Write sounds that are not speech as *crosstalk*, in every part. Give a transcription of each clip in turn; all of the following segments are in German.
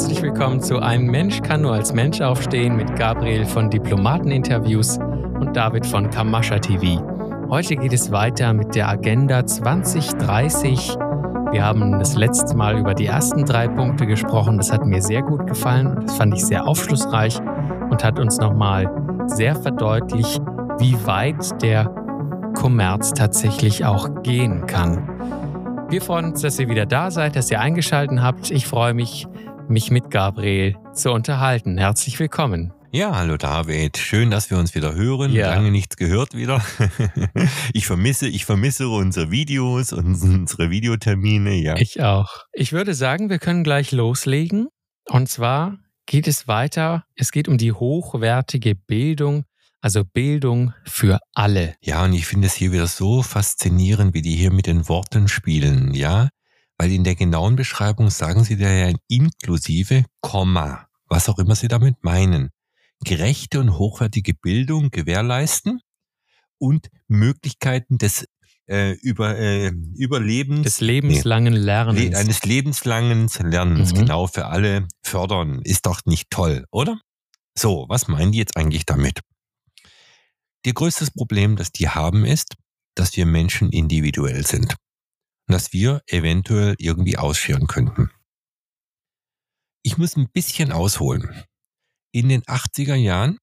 Herzlich willkommen zu Ein Mensch kann nur als Mensch aufstehen mit Gabriel von Diplomateninterviews und David von Kamascha TV. Heute geht es weiter mit der Agenda 2030. Wir haben das letzte Mal über die ersten drei Punkte gesprochen. Das hat mir sehr gut gefallen. Das fand ich sehr aufschlussreich und hat uns nochmal sehr verdeutlicht, wie weit der Kommerz tatsächlich auch gehen kann. Wir freuen uns, dass ihr wieder da seid, dass ihr eingeschaltet habt. Ich freue mich, mich mit Gabriel zu unterhalten. Herzlich willkommen. Ja, hallo David. Schön, dass wir uns wieder hören. Ja. Lange nichts gehört wieder. *laughs* ich vermisse, ich vermisse unsere Videos und unsere Videotermine, ja. Ich auch. Ich würde sagen, wir können gleich loslegen. Und zwar geht es weiter. Es geht um die hochwertige Bildung, also Bildung für alle. Ja, und ich finde es hier wieder so faszinierend, wie die hier mit den Worten spielen, ja. Weil in der genauen Beschreibung sagen sie da ja inklusive Komma, was auch immer sie damit meinen gerechte und hochwertige Bildung gewährleisten und Möglichkeiten des äh, über, äh, Überlebens. Des lebenslangen Lernens. Le eines lebenslangen Lernens, mhm. genau, für alle fördern. Ist doch nicht toll, oder? So, was meinen die jetzt eigentlich damit? Ihr größtes Problem, das die haben, ist, dass wir Menschen individuell sind. Dass wir eventuell irgendwie ausscheren könnten. Ich muss ein bisschen ausholen. In den 80er Jahren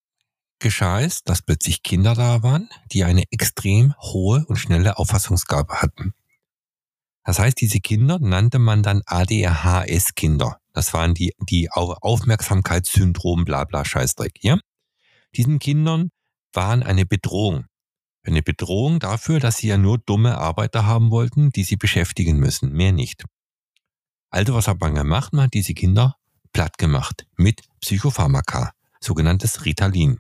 geschah es, dass plötzlich Kinder da waren, die eine extrem hohe und schnelle Auffassungsgabe hatten. Das heißt, diese Kinder nannte man dann ADHS-Kinder. Das waren die, die Aufmerksamkeitssyndrom, bla bla Scheißdreck, ja? Diesen Kindern waren eine Bedrohung. Eine Bedrohung dafür, dass sie ja nur dumme Arbeiter haben wollten, die sie beschäftigen müssen, mehr nicht. Also was hat man gemacht? Man hat diese Kinder platt gemacht mit Psychopharmaka, sogenanntes Ritalin.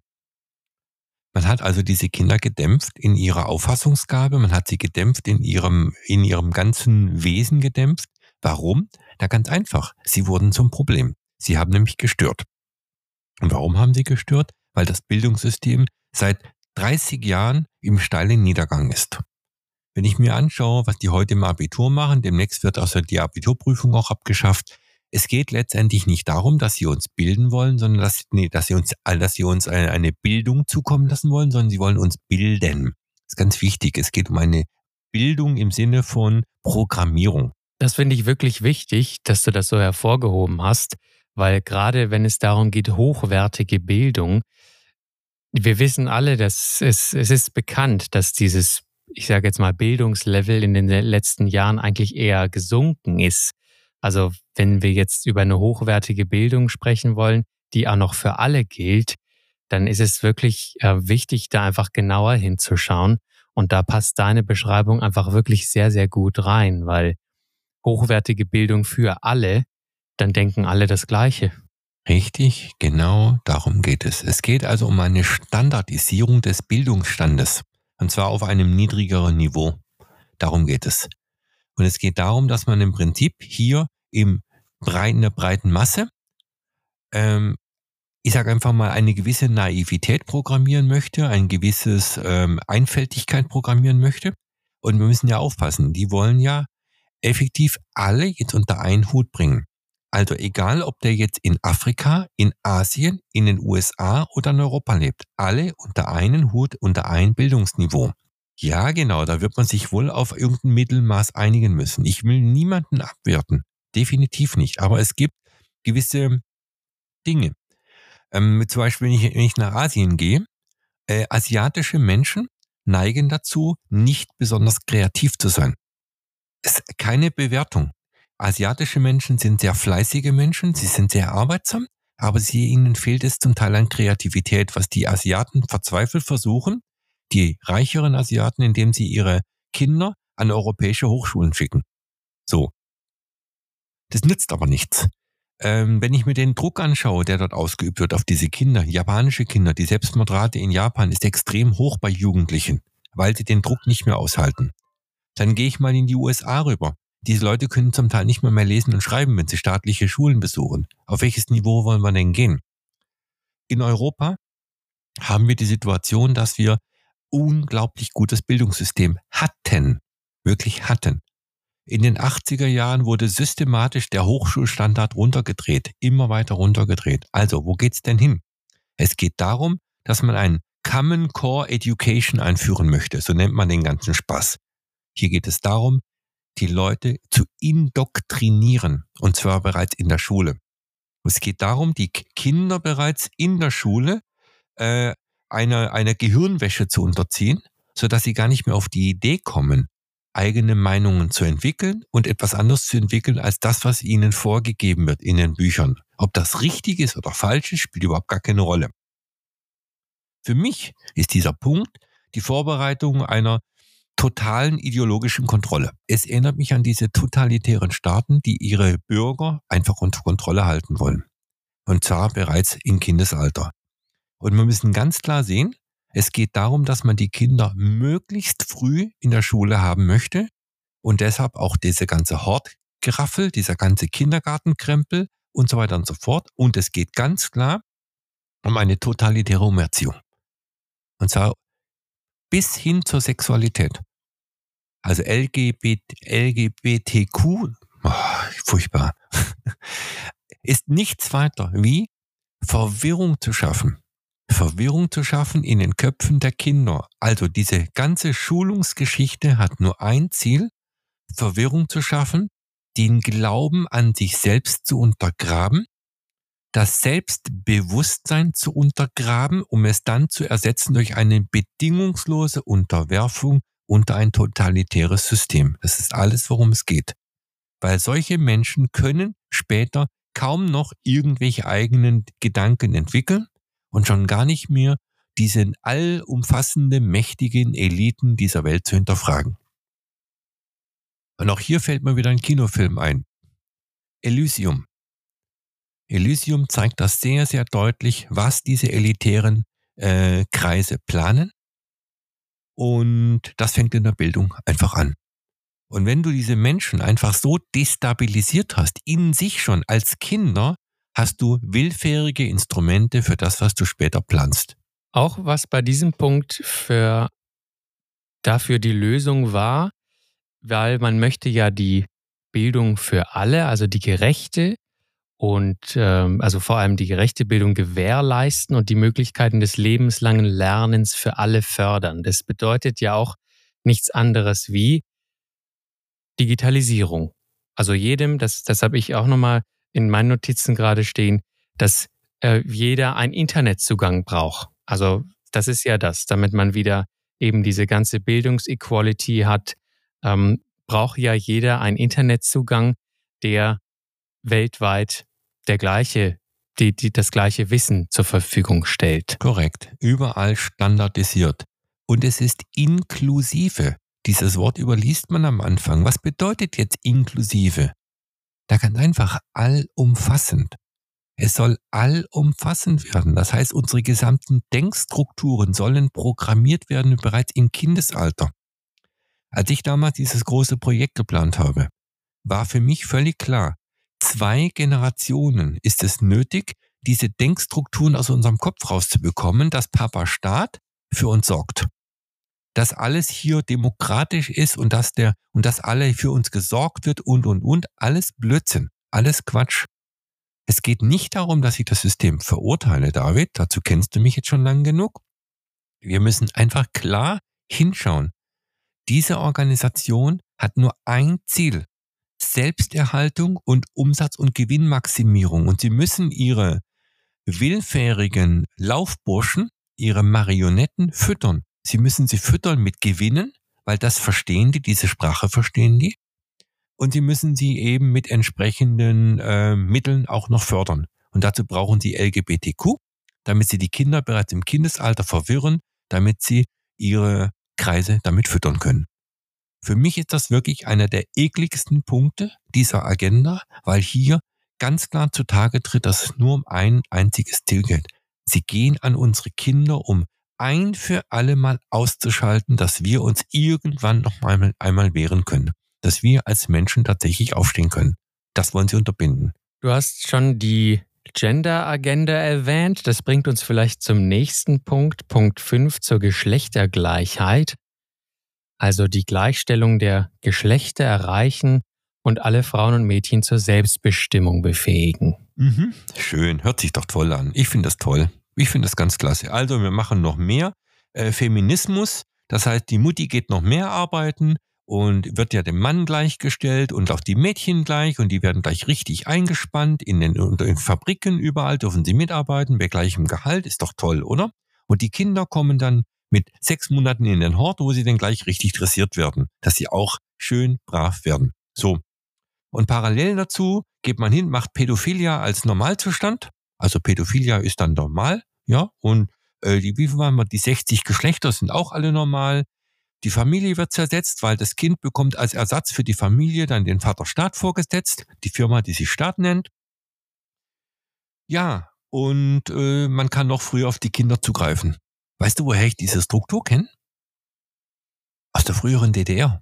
Man hat also diese Kinder gedämpft in ihrer Auffassungsgabe, man hat sie gedämpft in ihrem, in ihrem ganzen Wesen gedämpft. Warum? Na ganz einfach, sie wurden zum Problem. Sie haben nämlich gestört. Und warum haben sie gestört? Weil das Bildungssystem seit 30 Jahren im steilen Niedergang ist. Wenn ich mir anschaue, was die heute im Abitur machen, demnächst wird also die Abiturprüfung auch abgeschafft, es geht letztendlich nicht darum, dass sie uns bilden wollen, sondern dass, nee, dass sie uns, dass sie uns eine, eine Bildung zukommen lassen wollen, sondern sie wollen uns bilden. Das ist ganz wichtig. Es geht um eine Bildung im Sinne von Programmierung. Das finde ich wirklich wichtig, dass du das so hervorgehoben hast, weil gerade wenn es darum geht, hochwertige Bildung, wir wissen alle, dass es, es ist bekannt, dass dieses, ich sage jetzt mal, Bildungslevel in den letzten Jahren eigentlich eher gesunken ist. Also wenn wir jetzt über eine hochwertige Bildung sprechen wollen, die auch noch für alle gilt, dann ist es wirklich äh, wichtig, da einfach genauer hinzuschauen. Und da passt deine Beschreibung einfach wirklich sehr, sehr gut rein, weil hochwertige Bildung für alle, dann denken alle das Gleiche. Richtig, genau darum geht es. Es geht also um eine Standardisierung des Bildungsstandes, und zwar auf einem niedrigeren Niveau. Darum geht es. Und es geht darum, dass man im Prinzip hier im breiten, der breiten Masse, ähm, ich sage einfach mal, eine gewisse Naivität programmieren möchte, ein gewisses ähm, Einfältigkeit programmieren möchte. Und wir müssen ja aufpassen, die wollen ja effektiv alle jetzt unter einen Hut bringen. Also egal, ob der jetzt in Afrika, in Asien, in den USA oder in Europa lebt, alle unter einen Hut, unter ein Bildungsniveau. Ja, genau, da wird man sich wohl auf irgendein Mittelmaß einigen müssen. Ich will niemanden abwerten. Definitiv nicht. Aber es gibt gewisse Dinge. Ähm, zum Beispiel, wenn ich, wenn ich nach Asien gehe, äh, asiatische Menschen neigen dazu, nicht besonders kreativ zu sein. Es ist keine Bewertung. Asiatische Menschen sind sehr fleißige Menschen, sie sind sehr arbeitsam, aber sie, ihnen fehlt es zum Teil an Kreativität, was die Asiaten verzweifelt versuchen, die reicheren Asiaten, indem sie ihre Kinder an europäische Hochschulen schicken. So. Das nützt aber nichts. Ähm, wenn ich mir den Druck anschaue, der dort ausgeübt wird auf diese Kinder, japanische Kinder, die Selbstmordrate in Japan ist extrem hoch bei Jugendlichen, weil sie den Druck nicht mehr aushalten. Dann gehe ich mal in die USA rüber. Diese Leute können zum Teil nicht mehr mehr lesen und schreiben, wenn sie staatliche Schulen besuchen. Auf welches Niveau wollen wir denn gehen? In Europa haben wir die Situation, dass wir unglaublich gutes Bildungssystem hatten, wirklich hatten. In den 80er Jahren wurde systematisch der Hochschulstandard runtergedreht, immer weiter runtergedreht. Also, wo geht's denn hin? Es geht darum, dass man ein Common Core Education einführen möchte. So nennt man den ganzen Spaß. Hier geht es darum, die Leute zu indoktrinieren. Und zwar bereits in der Schule. Es geht darum, die Kinder bereits in der Schule äh, einer, einer Gehirnwäsche zu unterziehen, sodass sie gar nicht mehr auf die Idee kommen, eigene Meinungen zu entwickeln und etwas anderes zu entwickeln als das, was ihnen vorgegeben wird in den Büchern. Ob das richtig ist oder falsch ist, spielt überhaupt gar keine Rolle. Für mich ist dieser Punkt die Vorbereitung einer totalen ideologischen Kontrolle. Es erinnert mich an diese totalitären Staaten, die ihre Bürger einfach unter Kontrolle halten wollen. Und zwar bereits im Kindesalter. Und wir müssen ganz klar sehen, es geht darum, dass man die Kinder möglichst früh in der Schule haben möchte und deshalb auch diese ganze Hortgeraffel, dieser ganze Kindergartenkrempel und so weiter und so fort. Und es geht ganz klar um eine totalitäre Umerziehung. Und zwar bis hin zur Sexualität. Also LGBT, LGBTQ, oh, furchtbar, *laughs* ist nichts weiter wie Verwirrung zu schaffen. Verwirrung zu schaffen in den Köpfen der Kinder. Also diese ganze Schulungsgeschichte hat nur ein Ziel, Verwirrung zu schaffen, den Glauben an sich selbst zu untergraben, das Selbstbewusstsein zu untergraben, um es dann zu ersetzen durch eine bedingungslose Unterwerfung unter ein totalitäres System. Das ist alles, worum es geht. Weil solche Menschen können später kaum noch irgendwelche eigenen Gedanken entwickeln und schon gar nicht mehr diese allumfassende, mächtigen Eliten dieser Welt zu hinterfragen. Und auch hier fällt mir wieder ein Kinofilm ein. Elysium. Elysium zeigt das sehr, sehr deutlich, was diese elitären äh, Kreise planen und das fängt in der Bildung einfach an. Und wenn du diese Menschen einfach so destabilisiert hast, in sich schon als Kinder, hast du willfährige Instrumente für das, was du später planst. Auch was bei diesem Punkt für dafür die Lösung war, weil man möchte ja die Bildung für alle, also die gerechte und ähm, also vor allem die gerechte Bildung gewährleisten und die Möglichkeiten des lebenslangen Lernens für alle fördern. Das bedeutet ja auch nichts anderes wie Digitalisierung. Also jedem, das, das habe ich auch nochmal in meinen Notizen gerade stehen, dass äh, jeder einen Internetzugang braucht. Also das ist ja das, damit man wieder eben diese ganze Bildungsequality hat, ähm, braucht ja jeder einen Internetzugang, der weltweit der gleiche, die, die das gleiche Wissen zur Verfügung stellt. Korrekt. Überall standardisiert. Und es ist inklusive. Dieses Wort überliest man am Anfang. Was bedeutet jetzt inklusive? Da kann einfach allumfassend. Es soll allumfassend werden. Das heißt, unsere gesamten Denkstrukturen sollen programmiert werden bereits im Kindesalter. Als ich damals dieses große Projekt geplant habe, war für mich völlig klar, zwei Generationen ist es nötig, diese Denkstrukturen aus unserem Kopf rauszubekommen, dass Papa Staat für uns sorgt. Dass alles hier demokratisch ist und dass der, und dass alle für uns gesorgt wird und, und, und. Alles Blödsinn. Alles Quatsch. Es geht nicht darum, dass ich das System verurteile, David. Dazu kennst du mich jetzt schon lang genug. Wir müssen einfach klar hinschauen. Diese Organisation hat nur ein Ziel. Selbsterhaltung und Umsatz- und Gewinnmaximierung. Und sie müssen ihre willfährigen Laufburschen, ihre Marionetten füttern. Sie müssen sie füttern mit Gewinnen, weil das verstehen die, diese Sprache verstehen die. Und sie müssen sie eben mit entsprechenden äh, Mitteln auch noch fördern. Und dazu brauchen sie LGBTQ, damit sie die Kinder bereits im Kindesalter verwirren, damit sie ihre Kreise damit füttern können. Für mich ist das wirklich einer der ekligsten Punkte dieser Agenda, weil hier ganz klar zutage tritt, dass es nur um ein einziges Ziel geht. Sie gehen an unsere Kinder, um ein für alle Mal auszuschalten, dass wir uns irgendwann noch einmal, einmal wehren können. Dass wir als Menschen tatsächlich aufstehen können. Das wollen sie unterbinden. Du hast schon die Gender-Agenda erwähnt. Das bringt uns vielleicht zum nächsten Punkt, Punkt 5 zur Geschlechtergleichheit. Also die Gleichstellung der Geschlechter erreichen und alle Frauen und Mädchen zur Selbstbestimmung befähigen. Mhm. Schön, hört sich doch toll an. Ich finde das toll. Ich finde das ganz klasse. Also wir machen noch mehr äh, Feminismus. Das heißt, die Mutti geht noch mehr arbeiten und wird ja dem Mann gleichgestellt und auch die Mädchen gleich und die werden gleich richtig eingespannt in den, in den Fabriken überall dürfen sie mitarbeiten bei gleichem Gehalt ist doch toll, oder? Und die Kinder kommen dann mit sechs Monaten in den Hort, wo sie dann gleich richtig dressiert werden, dass sie auch schön brav werden. So. Und parallel dazu geht man hin, macht Pädophilia als Normalzustand. Also Pädophilia ist dann normal, ja, und äh, die, wie waren wir, die 60 Geschlechter sind auch alle normal. Die Familie wird zersetzt, weil das Kind bekommt als Ersatz für die Familie dann den Vater Staat vorgesetzt, die Firma, die sich Staat nennt. Ja, und äh, man kann noch früher auf die Kinder zugreifen. Weißt du, woher ich diese Struktur kenne? Aus der früheren DDR.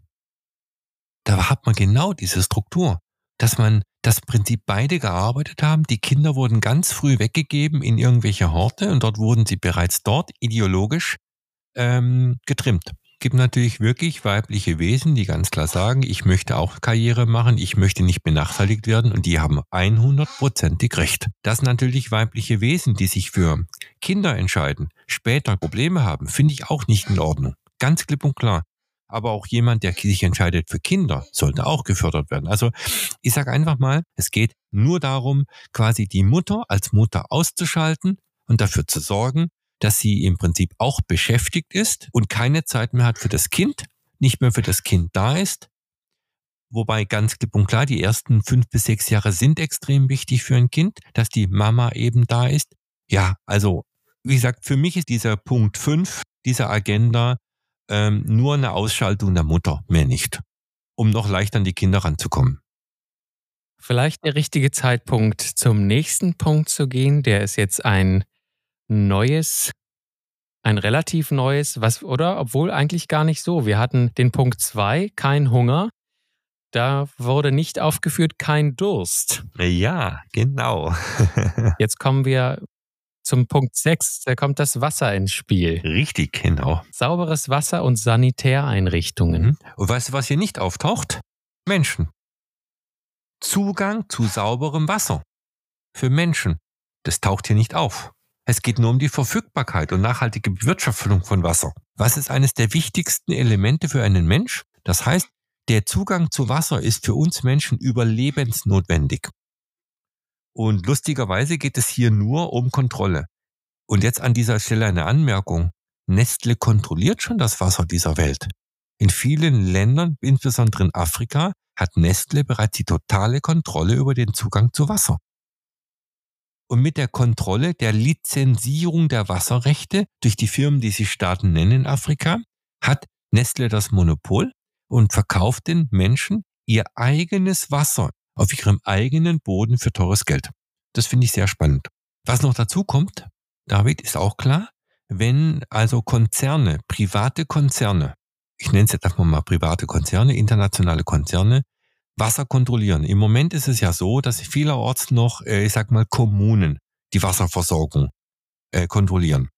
Da hat man genau diese Struktur, dass man das Prinzip beide gearbeitet haben. Die Kinder wurden ganz früh weggegeben in irgendwelche Horte und dort wurden sie bereits dort ideologisch ähm, getrimmt gibt natürlich wirklich weibliche Wesen, die ganz klar sagen, ich möchte auch Karriere machen, ich möchte nicht benachteiligt werden und die haben 100%ig recht. Dass natürlich weibliche Wesen, die sich für Kinder entscheiden, später Probleme haben, finde ich auch nicht in Ordnung. Ganz klipp und klar. Aber auch jemand, der sich entscheidet für Kinder, sollte auch gefördert werden. Also ich sage einfach mal, es geht nur darum, quasi die Mutter als Mutter auszuschalten und dafür zu sorgen, dass sie im Prinzip auch beschäftigt ist und keine Zeit mehr hat für das Kind, nicht mehr für das Kind da ist. Wobei ganz klipp und klar, die ersten fünf bis sechs Jahre sind extrem wichtig für ein Kind, dass die Mama eben da ist. Ja, also, wie gesagt, für mich ist dieser Punkt fünf dieser Agenda ähm, nur eine Ausschaltung der Mutter, mehr nicht, um noch leicht an die Kinder ranzukommen. Vielleicht der richtige Zeitpunkt, zum nächsten Punkt zu gehen. Der ist jetzt ein neues, ein relativ neues, was, oder? Obwohl eigentlich gar nicht so. Wir hatten den Punkt 2, kein Hunger. Da wurde nicht aufgeführt, kein Durst. Ja, genau. *laughs* Jetzt kommen wir zum Punkt 6. Da kommt das Wasser ins Spiel. Richtig, genau. Sauberes Wasser und Sanitäreinrichtungen. Mhm. Und weißt du, was hier nicht auftaucht? Menschen. Zugang zu sauberem Wasser. Für Menschen. Das taucht hier nicht auf. Es geht nur um die Verfügbarkeit und nachhaltige Bewirtschaftung von Wasser. Was ist eines der wichtigsten Elemente für einen Mensch? Das heißt, der Zugang zu Wasser ist für uns Menschen überlebensnotwendig. Und lustigerweise geht es hier nur um Kontrolle. Und jetzt an dieser Stelle eine Anmerkung. Nestle kontrolliert schon das Wasser dieser Welt. In vielen Ländern, insbesondere in Afrika, hat Nestle bereits die totale Kontrolle über den Zugang zu Wasser und mit der Kontrolle der Lizenzierung der Wasserrechte durch die Firmen, die sich Staaten nennen in Afrika, hat Nestle das Monopol und verkauft den Menschen ihr eigenes Wasser auf ihrem eigenen Boden für teures Geld. Das finde ich sehr spannend. Was noch dazu kommt, David, ist auch klar, wenn also Konzerne, private Konzerne, ich nenne es jetzt einfach mal private Konzerne, internationale Konzerne, Wasser kontrollieren. Im Moment ist es ja so, dass vielerorts noch, äh, ich sag mal, Kommunen die Wasserversorgung äh, kontrollieren.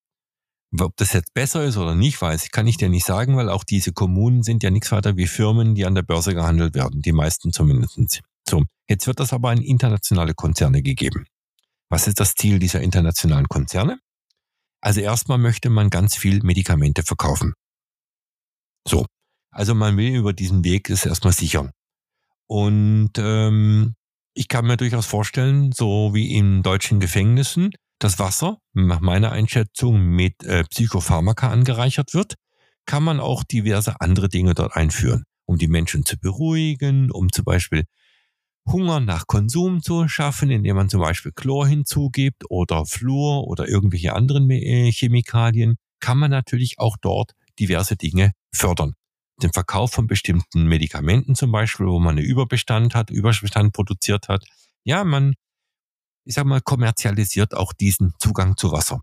Ob das jetzt besser ist oder nicht, weiß ich, kann ich dir nicht sagen, weil auch diese Kommunen sind ja nichts weiter wie Firmen, die an der Börse gehandelt werden, die meisten zumindest. So, jetzt wird das aber an internationale Konzerne gegeben. Was ist das Ziel dieser internationalen Konzerne? Also erstmal möchte man ganz viel Medikamente verkaufen. So, also man will über diesen Weg es erstmal sichern. Und ähm, ich kann mir durchaus vorstellen, so wie in deutschen Gefängnissen, das Wasser, nach meiner Einschätzung, mit äh, Psychopharmaka angereichert wird, kann man auch diverse andere Dinge dort einführen, um die Menschen zu beruhigen, um zum Beispiel Hunger nach Konsum zu schaffen, indem man zum Beispiel Chlor hinzugibt oder Fluor oder irgendwelche anderen äh, Chemikalien, kann man natürlich auch dort diverse Dinge fördern den Verkauf von bestimmten Medikamenten zum Beispiel, wo man einen Überbestand hat, Überbestand produziert hat. Ja, man, ich sag mal, kommerzialisiert auch diesen Zugang zu Wasser.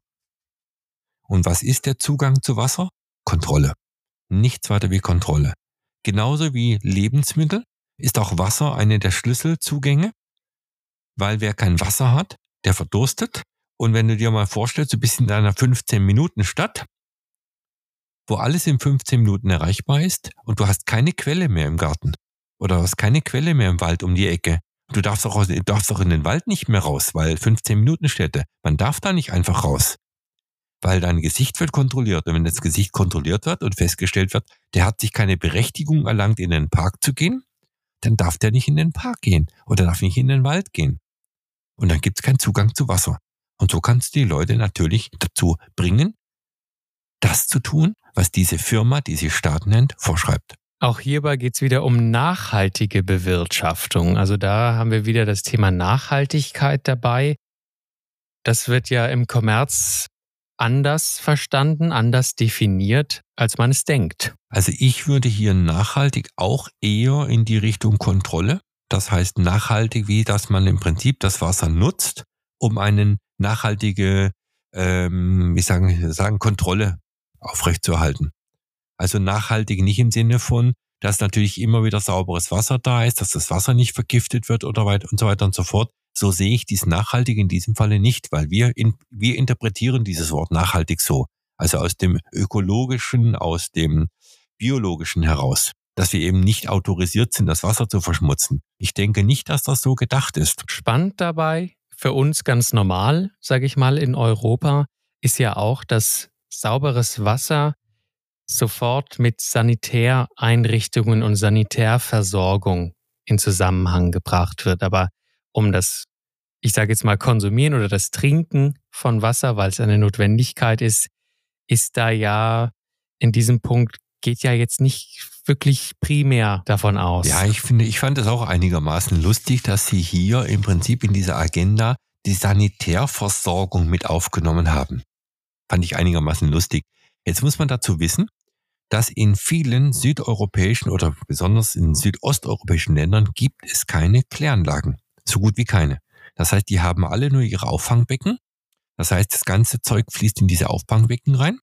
Und was ist der Zugang zu Wasser? Kontrolle. Nichts weiter wie Kontrolle. Genauso wie Lebensmittel ist auch Wasser eine der Schlüsselzugänge, weil wer kein Wasser hat, der verdurstet. Und wenn du dir mal vorstellst, du bist in deiner 15 Minuten Stadt wo alles in 15 Minuten erreichbar ist und du hast keine Quelle mehr im Garten oder hast keine Quelle mehr im Wald um die Ecke. Du darfst auch, du darfst auch in den Wald nicht mehr raus, weil 15 Minuten Städte. Man darf da nicht einfach raus. Weil dein Gesicht wird kontrolliert. Und wenn das Gesicht kontrolliert wird und festgestellt wird, der hat sich keine Berechtigung erlangt, in den Park zu gehen, dann darf der nicht in den Park gehen oder darf nicht in den Wald gehen. Und dann gibt es keinen Zugang zu Wasser. Und so kannst du die Leute natürlich dazu bringen, das zu tun, was diese Firma, die sie Staat nennt, vorschreibt. Auch hierbei geht es wieder um nachhaltige Bewirtschaftung. Also da haben wir wieder das Thema Nachhaltigkeit dabei. Das wird ja im Kommerz anders verstanden, anders definiert, als man es denkt. Also ich würde hier nachhaltig auch eher in die Richtung Kontrolle. Das heißt nachhaltig, wie dass man im Prinzip das Wasser nutzt, um eine nachhaltige, ähm, wie sagen, sagen Kontrolle aufrechtzuerhalten. Also nachhaltig nicht im Sinne von, dass natürlich immer wieder sauberes Wasser da ist, dass das Wasser nicht vergiftet wird oder weit und so weiter und so fort. So sehe ich dies nachhaltig in diesem Falle nicht, weil wir, in, wir interpretieren dieses Wort nachhaltig so. Also aus dem ökologischen, aus dem biologischen heraus, dass wir eben nicht autorisiert sind, das Wasser zu verschmutzen. Ich denke nicht, dass das so gedacht ist. Spannend dabei, für uns ganz normal, sage ich mal, in Europa, ist ja auch, dass sauberes Wasser sofort mit Sanitäreinrichtungen und Sanitärversorgung in Zusammenhang gebracht wird. Aber um das, ich sage jetzt mal, Konsumieren oder das Trinken von Wasser, weil es eine Notwendigkeit ist, ist da ja in diesem Punkt geht ja jetzt nicht wirklich primär davon aus. Ja, ich finde, ich fand es auch einigermaßen lustig, dass Sie hier im Prinzip in dieser Agenda die Sanitärversorgung mit aufgenommen haben. Fand ich einigermaßen lustig. Jetzt muss man dazu wissen, dass in vielen südeuropäischen oder besonders in südosteuropäischen Ländern gibt es keine Kläranlagen. So gut wie keine. Das heißt, die haben alle nur ihre Auffangbecken. Das heißt, das ganze Zeug fließt in diese Auffangbecken rein.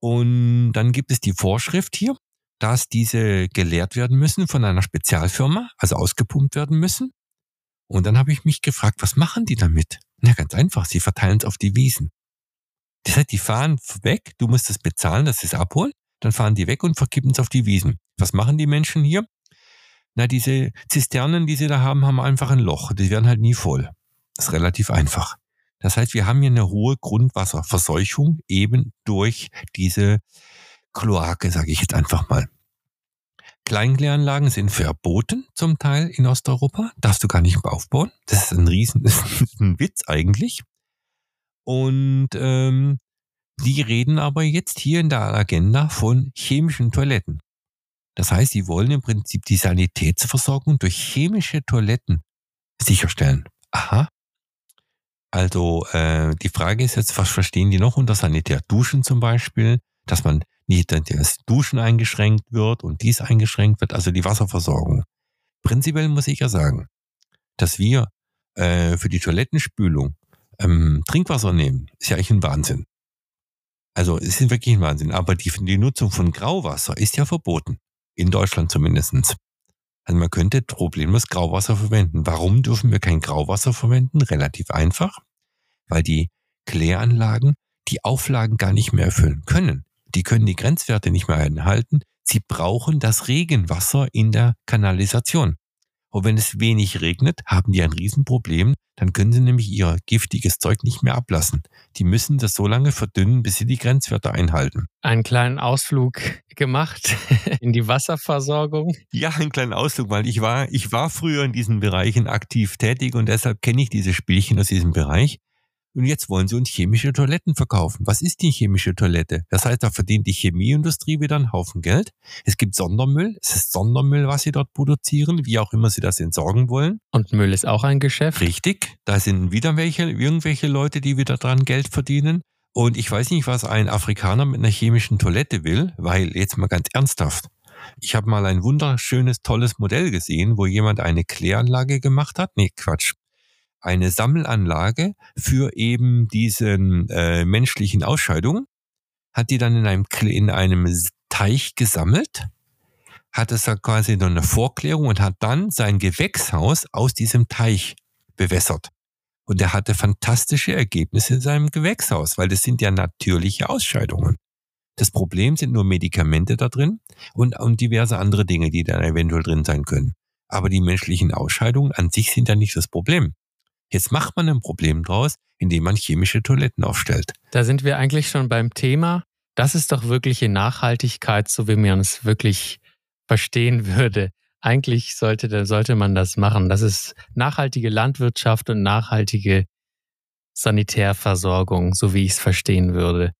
Und dann gibt es die Vorschrift hier, dass diese geleert werden müssen von einer Spezialfirma, also ausgepumpt werden müssen. Und dann habe ich mich gefragt, was machen die damit? Na, ganz einfach, sie verteilen es auf die Wiesen. Das heißt, die fahren weg, du musst es bezahlen, dass sie es abholen, dann fahren die weg und verkippen es auf die Wiesen. Was machen die Menschen hier? Na, diese Zisternen, die sie da haben, haben einfach ein Loch. Die werden halt nie voll. Das ist relativ einfach. Das heißt, wir haben hier eine hohe Grundwasserverseuchung eben durch diese Kloake, sage ich jetzt einfach mal. Kleinkläranlagen sind verboten zum Teil in Osteuropa. Darfst du gar nicht aufbauen. Das ist ein Riesen, *laughs* das ist ein Witz eigentlich. Und ähm, die reden aber jetzt hier in der Agenda von chemischen Toiletten. Das heißt, sie wollen im Prinzip die Sanitätsversorgung durch chemische Toiletten sicherstellen. Aha. Also äh, die Frage ist jetzt, was verstehen die noch unter Sanitär? Duschen zum Beispiel, dass man nicht das Duschen eingeschränkt wird und dies eingeschränkt wird, also die Wasserversorgung. Prinzipiell muss ich ja sagen, dass wir äh, für die Toilettenspülung ähm, Trinkwasser nehmen, ist ja eigentlich ein Wahnsinn. Also es ist wirklich ein Wahnsinn. Aber die, die Nutzung von Grauwasser ist ja verboten. In Deutschland zumindestens. Also man könnte problemlos Grauwasser verwenden. Warum dürfen wir kein Grauwasser verwenden? Relativ einfach. Weil die Kläranlagen die Auflagen gar nicht mehr erfüllen können. Die können die Grenzwerte nicht mehr einhalten. Sie brauchen das Regenwasser in der Kanalisation. Und wenn es wenig regnet, haben die ein Riesenproblem. Dann können sie nämlich ihr giftiges Zeug nicht mehr ablassen. Die müssen das so lange verdünnen, bis sie die Grenzwerte einhalten. Einen kleinen Ausflug gemacht *laughs* in die Wasserversorgung. Ja, einen kleinen Ausflug, weil ich war, ich war früher in diesen Bereichen aktiv tätig und deshalb kenne ich diese Spielchen aus diesem Bereich. Und jetzt wollen sie uns chemische Toiletten verkaufen. Was ist die chemische Toilette? Das heißt, da verdient die Chemieindustrie wieder einen Haufen Geld. Es gibt Sondermüll. Es ist Sondermüll, was sie dort produzieren, wie auch immer sie das entsorgen wollen. Und Müll ist auch ein Geschäft. Richtig. Da sind wieder welche, irgendwelche Leute, die wieder dran Geld verdienen. Und ich weiß nicht, was ein Afrikaner mit einer chemischen Toilette will, weil jetzt mal ganz ernsthaft. Ich habe mal ein wunderschönes, tolles Modell gesehen, wo jemand eine Kläranlage gemacht hat. Nee, Quatsch eine Sammelanlage für eben diesen äh, menschlichen Ausscheidungen, hat die dann in einem, in einem Teich gesammelt, hat es dann quasi noch eine Vorklärung und hat dann sein Gewächshaus aus diesem Teich bewässert. Und er hatte fantastische Ergebnisse in seinem Gewächshaus, weil das sind ja natürliche Ausscheidungen. Das Problem sind nur Medikamente da drin und, und diverse andere Dinge, die da eventuell drin sein können. Aber die menschlichen Ausscheidungen an sich sind ja nicht das Problem. Jetzt macht man ein Problem draus, indem man chemische Toiletten aufstellt. Da sind wir eigentlich schon beim Thema. Das ist doch wirkliche Nachhaltigkeit, so wie man es wirklich verstehen würde. Eigentlich sollte, sollte man das machen. Das ist nachhaltige Landwirtschaft und nachhaltige Sanitärversorgung, so wie ich es verstehen würde.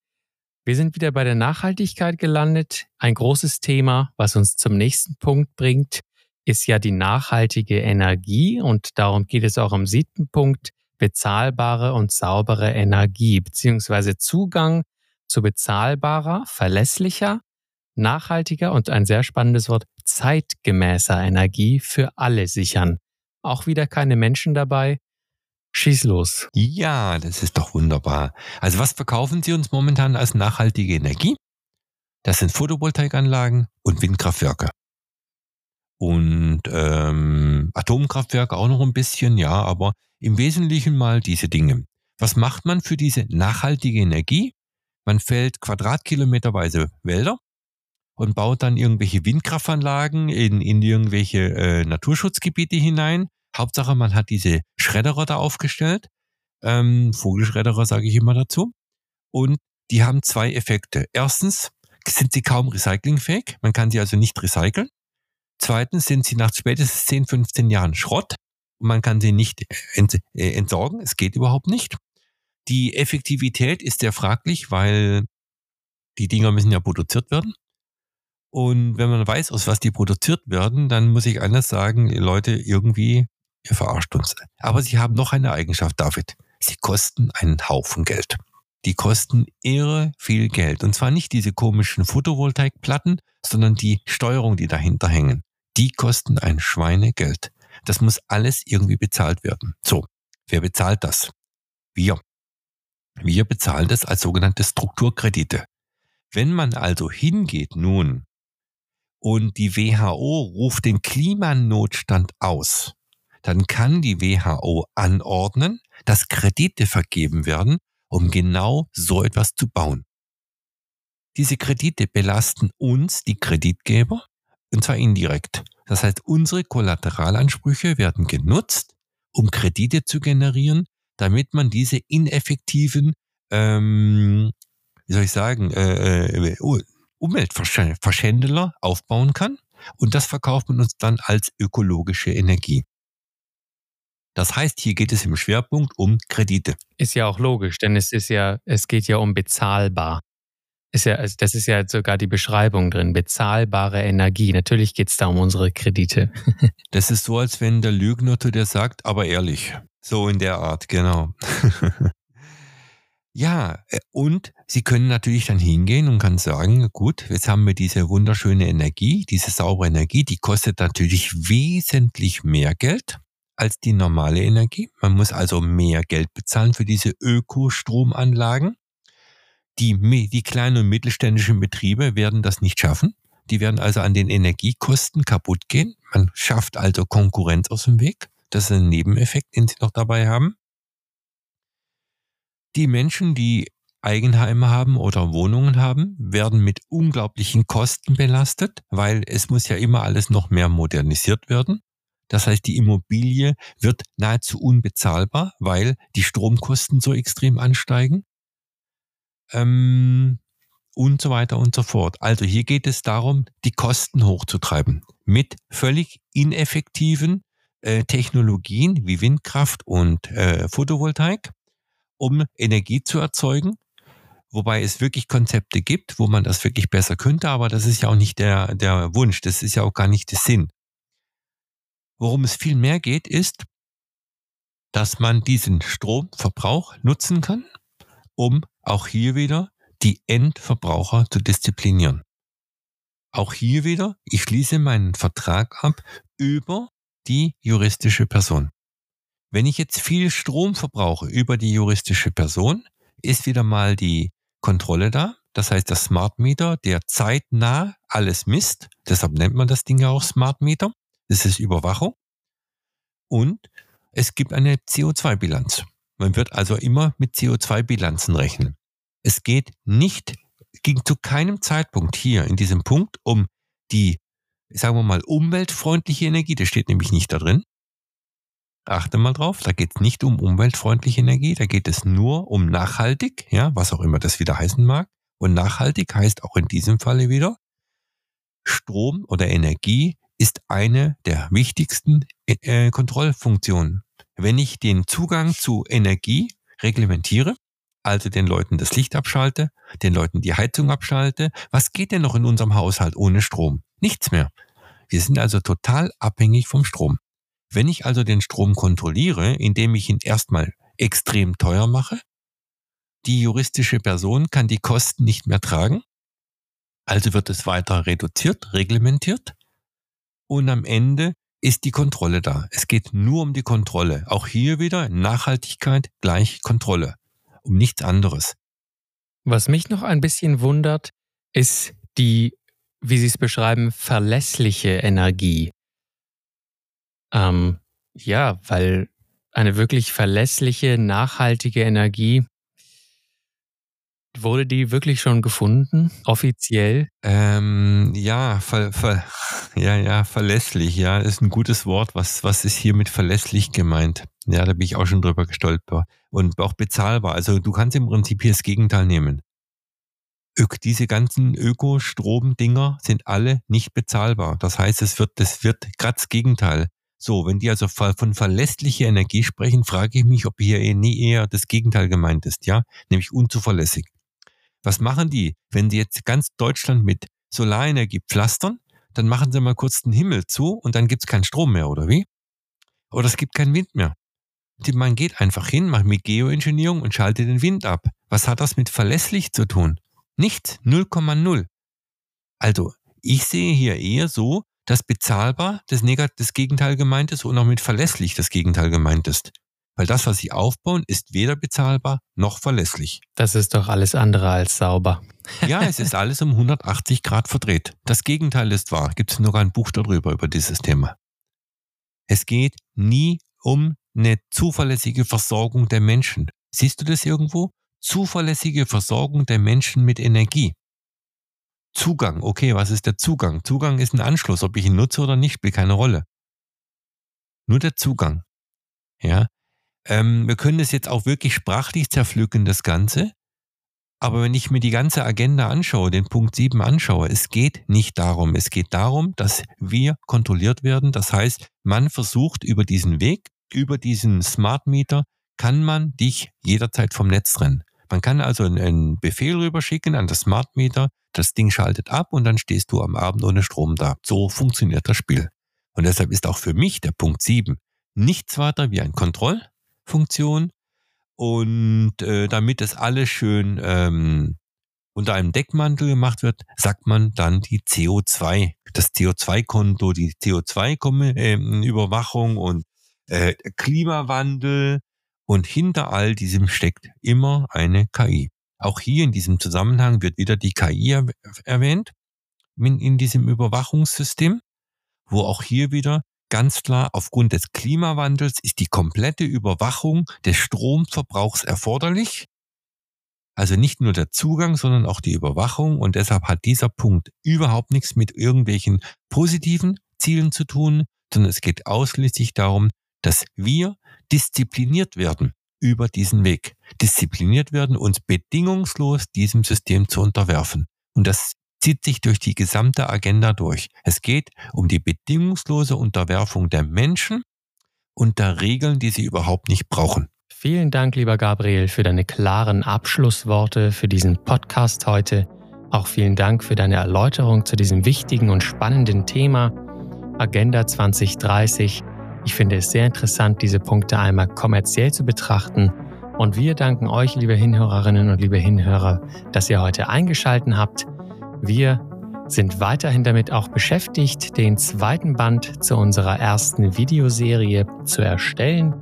Wir sind wieder bei der Nachhaltigkeit gelandet. Ein großes Thema, was uns zum nächsten Punkt bringt, ist ja die nachhaltige Energie und darum geht es auch am siebten Punkt, bezahlbare und saubere Energie beziehungsweise Zugang zu bezahlbarer, verlässlicher, nachhaltiger und ein sehr spannendes Wort zeitgemäßer Energie für alle sichern. Auch wieder keine Menschen dabei, Schieß los. Ja, das ist doch wunderbar. Also was verkaufen Sie uns momentan als nachhaltige Energie? Das sind Photovoltaikanlagen und Windkraftwerke. Und ähm, Atomkraftwerke auch noch ein bisschen, ja, aber im Wesentlichen mal diese Dinge. Was macht man für diese nachhaltige Energie? Man fällt quadratkilometerweise Wälder und baut dann irgendwelche Windkraftanlagen in, in irgendwelche äh, Naturschutzgebiete hinein Hauptsache, man hat diese Schredderer da aufgestellt. Ähm, Vogelschredderer sage ich immer dazu. Und die haben zwei Effekte. Erstens sind sie kaum recyclingfähig. Man kann sie also nicht recyceln. Zweitens sind sie nach spätestens 10, 15 Jahren Schrott. Man kann sie nicht äh, entsorgen. Es geht überhaupt nicht. Die Effektivität ist sehr fraglich, weil die Dinger müssen ja produziert werden. Und wenn man weiß, aus was die produziert werden, dann muss ich anders sagen, Leute, irgendwie Ihr verarscht uns. Aber sie haben noch eine Eigenschaft, David. Sie kosten einen Haufen Geld. Die kosten irre viel Geld. Und zwar nicht diese komischen Photovoltaikplatten, sondern die Steuerung, die dahinter hängen. Die kosten ein Schweinegeld. Das muss alles irgendwie bezahlt werden. So, wer bezahlt das? Wir. Wir bezahlen das als sogenannte Strukturkredite. Wenn man also hingeht nun und die WHO ruft den Klimanotstand aus, dann kann die WHO anordnen, dass Kredite vergeben werden, um genau so etwas zu bauen. Diese Kredite belasten uns, die Kreditgeber, und zwar indirekt. Das heißt, unsere Kollateralansprüche werden genutzt, um Kredite zu generieren, damit man diese ineffektiven, ähm, wie soll ich sagen, äh, äh Umweltverschändeler aufbauen kann. Und das verkauft man uns dann als ökologische Energie. Das heißt, hier geht es im Schwerpunkt um Kredite. Ist ja auch logisch, denn es ist ja, es geht ja um bezahlbar. Ist ja, also das ist ja sogar die Beschreibung drin. Bezahlbare Energie. Natürlich geht es da um unsere Kredite. *laughs* das ist so, als wenn der Lügner zu dir sagt, aber ehrlich. So in der Art, genau. *laughs* ja, äh, und Sie können natürlich dann hingehen und kann sagen, gut, jetzt haben wir diese wunderschöne Energie, diese saubere Energie, die kostet natürlich wesentlich mehr Geld als die normale Energie. Man muss also mehr Geld bezahlen für diese Ökostromanlagen. Die, die kleinen und mittelständischen Betriebe werden das nicht schaffen. Die werden also an den Energiekosten kaputt gehen. Man schafft also Konkurrenz aus dem Weg. Das ist ein Nebeneffekt, den sie noch dabei haben. Die Menschen, die Eigenheime haben oder Wohnungen haben, werden mit unglaublichen Kosten belastet, weil es muss ja immer alles noch mehr modernisiert werden. Das heißt, die Immobilie wird nahezu unbezahlbar, weil die Stromkosten so extrem ansteigen. Ähm, und so weiter und so fort. Also hier geht es darum, die Kosten hochzutreiben mit völlig ineffektiven äh, Technologien wie Windkraft und äh, Photovoltaik, um Energie zu erzeugen. Wobei es wirklich Konzepte gibt, wo man das wirklich besser könnte, aber das ist ja auch nicht der, der Wunsch, das ist ja auch gar nicht der Sinn. Worum es viel mehr geht, ist, dass man diesen Stromverbrauch nutzen kann, um auch hier wieder die Endverbraucher zu disziplinieren. Auch hier wieder, ich schließe meinen Vertrag ab über die juristische Person. Wenn ich jetzt viel Strom verbrauche über die juristische Person, ist wieder mal die Kontrolle da. Das heißt, der Smart Meter, der zeitnah alles misst, deshalb nennt man das Ding ja auch Smart Meter, das ist Überwachung. Und es gibt eine CO2-Bilanz. Man wird also immer mit CO2-Bilanzen rechnen. Es geht nicht ging zu keinem Zeitpunkt hier in diesem Punkt um die, sagen wir mal, umweltfreundliche Energie, das steht nämlich nicht da drin. Achte mal drauf, da geht es nicht um umweltfreundliche Energie, da geht es nur um nachhaltig, ja, was auch immer das wieder heißen mag. Und nachhaltig heißt auch in diesem Falle wieder, Strom oder Energie ist eine der wichtigsten äh, Kontrollfunktionen. Wenn ich den Zugang zu Energie reglementiere, also den Leuten das Licht abschalte, den Leuten die Heizung abschalte, was geht denn noch in unserem Haushalt ohne Strom? Nichts mehr. Wir sind also total abhängig vom Strom. Wenn ich also den Strom kontrolliere, indem ich ihn erstmal extrem teuer mache, die juristische Person kann die Kosten nicht mehr tragen, also wird es weiter reduziert, reglementiert und am Ende ist die Kontrolle da. Es geht nur um die Kontrolle. Auch hier wieder Nachhaltigkeit gleich Kontrolle. Um nichts anderes. Was mich noch ein bisschen wundert, ist die, wie Sie es beschreiben, verlässliche Energie. Ähm, ja, weil eine wirklich verlässliche, nachhaltige Energie, wurde die wirklich schon gefunden, offiziell? Ähm, ja, ver, ver, *laughs* ja, ja, verlässlich, ja, ist ein gutes Wort. Was, was ist hier mit verlässlich gemeint? Ja, da bin ich auch schon drüber gestolpert. Und auch bezahlbar. Also du kannst im Prinzip hier das Gegenteil nehmen. Diese ganzen Ökostrom-Dinger sind alle nicht bezahlbar. Das heißt, es wird, das wird gerade das Gegenteil. So, wenn die also von verlässlicher Energie sprechen, frage ich mich, ob hier eh nie eher das Gegenteil gemeint ist, ja, nämlich unzuverlässig. Was machen die, wenn sie jetzt ganz Deutschland mit Solarenergie pflastern? Dann machen sie mal kurz den Himmel zu und dann gibt's keinen Strom mehr, oder wie? Oder es gibt keinen Wind mehr. Man geht einfach hin, macht mit Geoengineering und schaltet den Wind ab. Was hat das mit verlässlich zu tun? Nichts, 0,0. Also, ich sehe hier eher so, dass bezahlbar das, Negat das Gegenteil gemeint ist und auch mit verlässlich das Gegenteil gemeint ist. Weil das, was sie aufbauen, ist weder bezahlbar noch verlässlich. Das ist doch alles andere als sauber. ja, es ist alles um 180 Grad verdreht. Das Gegenteil ist wahr. Gibt es noch ein Buch darüber, über dieses Thema. Es geht nie um eine zuverlässige Versorgung der Menschen. Siehst du das irgendwo? Zuverlässige Versorgung der Menschen mit Energie. Zugang. Okay, was ist der Zugang? Zugang ist ein Anschluss. Ob ich ihn nutze oder nicht, spielt keine Rolle. Nur der Zugang. Ja. Ähm, wir können es jetzt auch wirklich sprachlich zerpflücken, das Ganze. Aber wenn ich mir die ganze Agenda anschaue, den Punkt 7 anschaue, es geht nicht darum. Es geht darum, dass wir kontrolliert werden. Das heißt, man versucht über diesen Weg, über diesen Smart Meter, kann man dich jederzeit vom Netz trennen. Man kann also einen Befehl rüberschicken an das Smart Meter, das Ding schaltet ab und dann stehst du am Abend ohne Strom da. So funktioniert das Spiel. Und deshalb ist auch für mich der Punkt 7 nichts weiter wie eine Kontrollfunktion. Und äh, damit es alles schön ähm, unter einem Deckmantel gemacht wird, sagt man dann die CO2, das CO2-Konto, die CO2-Überwachung ähm, und äh, Klimawandel. Und hinter all diesem steckt immer eine KI. Auch hier in diesem Zusammenhang wird wieder die KI erwähnt, in diesem Überwachungssystem, wo auch hier wieder ganz klar aufgrund des Klimawandels ist die komplette Überwachung des Stromverbrauchs erforderlich. Also nicht nur der Zugang, sondern auch die Überwachung. Und deshalb hat dieser Punkt überhaupt nichts mit irgendwelchen positiven Zielen zu tun, sondern es geht ausschließlich darum, dass wir diszipliniert werden über diesen Weg. Diszipliniert werden, uns bedingungslos diesem System zu unterwerfen. Und das zieht sich durch die gesamte Agenda durch. Es geht um die bedingungslose Unterwerfung der Menschen unter Regeln, die sie überhaupt nicht brauchen. Vielen Dank, lieber Gabriel, für deine klaren Abschlussworte für diesen Podcast heute. Auch vielen Dank für deine Erläuterung zu diesem wichtigen und spannenden Thema Agenda 2030 ich finde es sehr interessant, diese Punkte einmal kommerziell zu betrachten. Und wir danken euch, liebe Hinhörerinnen und liebe Hinhörer, dass ihr heute eingeschalten habt. Wir sind weiterhin damit auch beschäftigt, den zweiten Band zu unserer ersten Videoserie zu erstellen.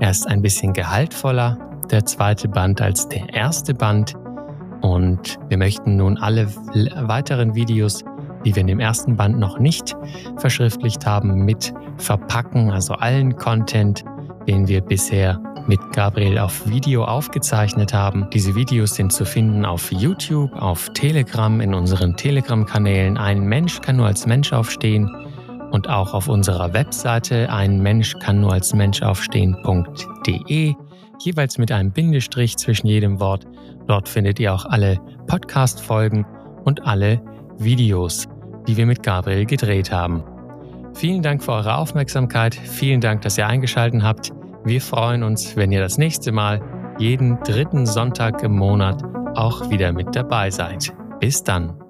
Er ist ein bisschen gehaltvoller, der zweite Band, als der erste Band. Und wir möchten nun alle weiteren Videos die wir in dem ersten Band noch nicht verschriftlicht haben, mit verpacken, also allen Content, den wir bisher mit Gabriel auf Video aufgezeichnet haben. Diese Videos sind zu finden auf YouTube, auf Telegram, in unseren Telegram-Kanälen. Ein Mensch kann nur als Mensch aufstehen und auch auf unserer Webseite ein Mensch kann nur als Mensch aufstehen.de, jeweils mit einem Bindestrich zwischen jedem Wort. Dort findet ihr auch alle Podcast-Folgen und alle Videos, die wir mit Gabriel gedreht haben. Vielen Dank für eure Aufmerksamkeit. Vielen Dank, dass ihr eingeschaltet habt. Wir freuen uns, wenn ihr das nächste Mal jeden dritten Sonntag im Monat auch wieder mit dabei seid. Bis dann.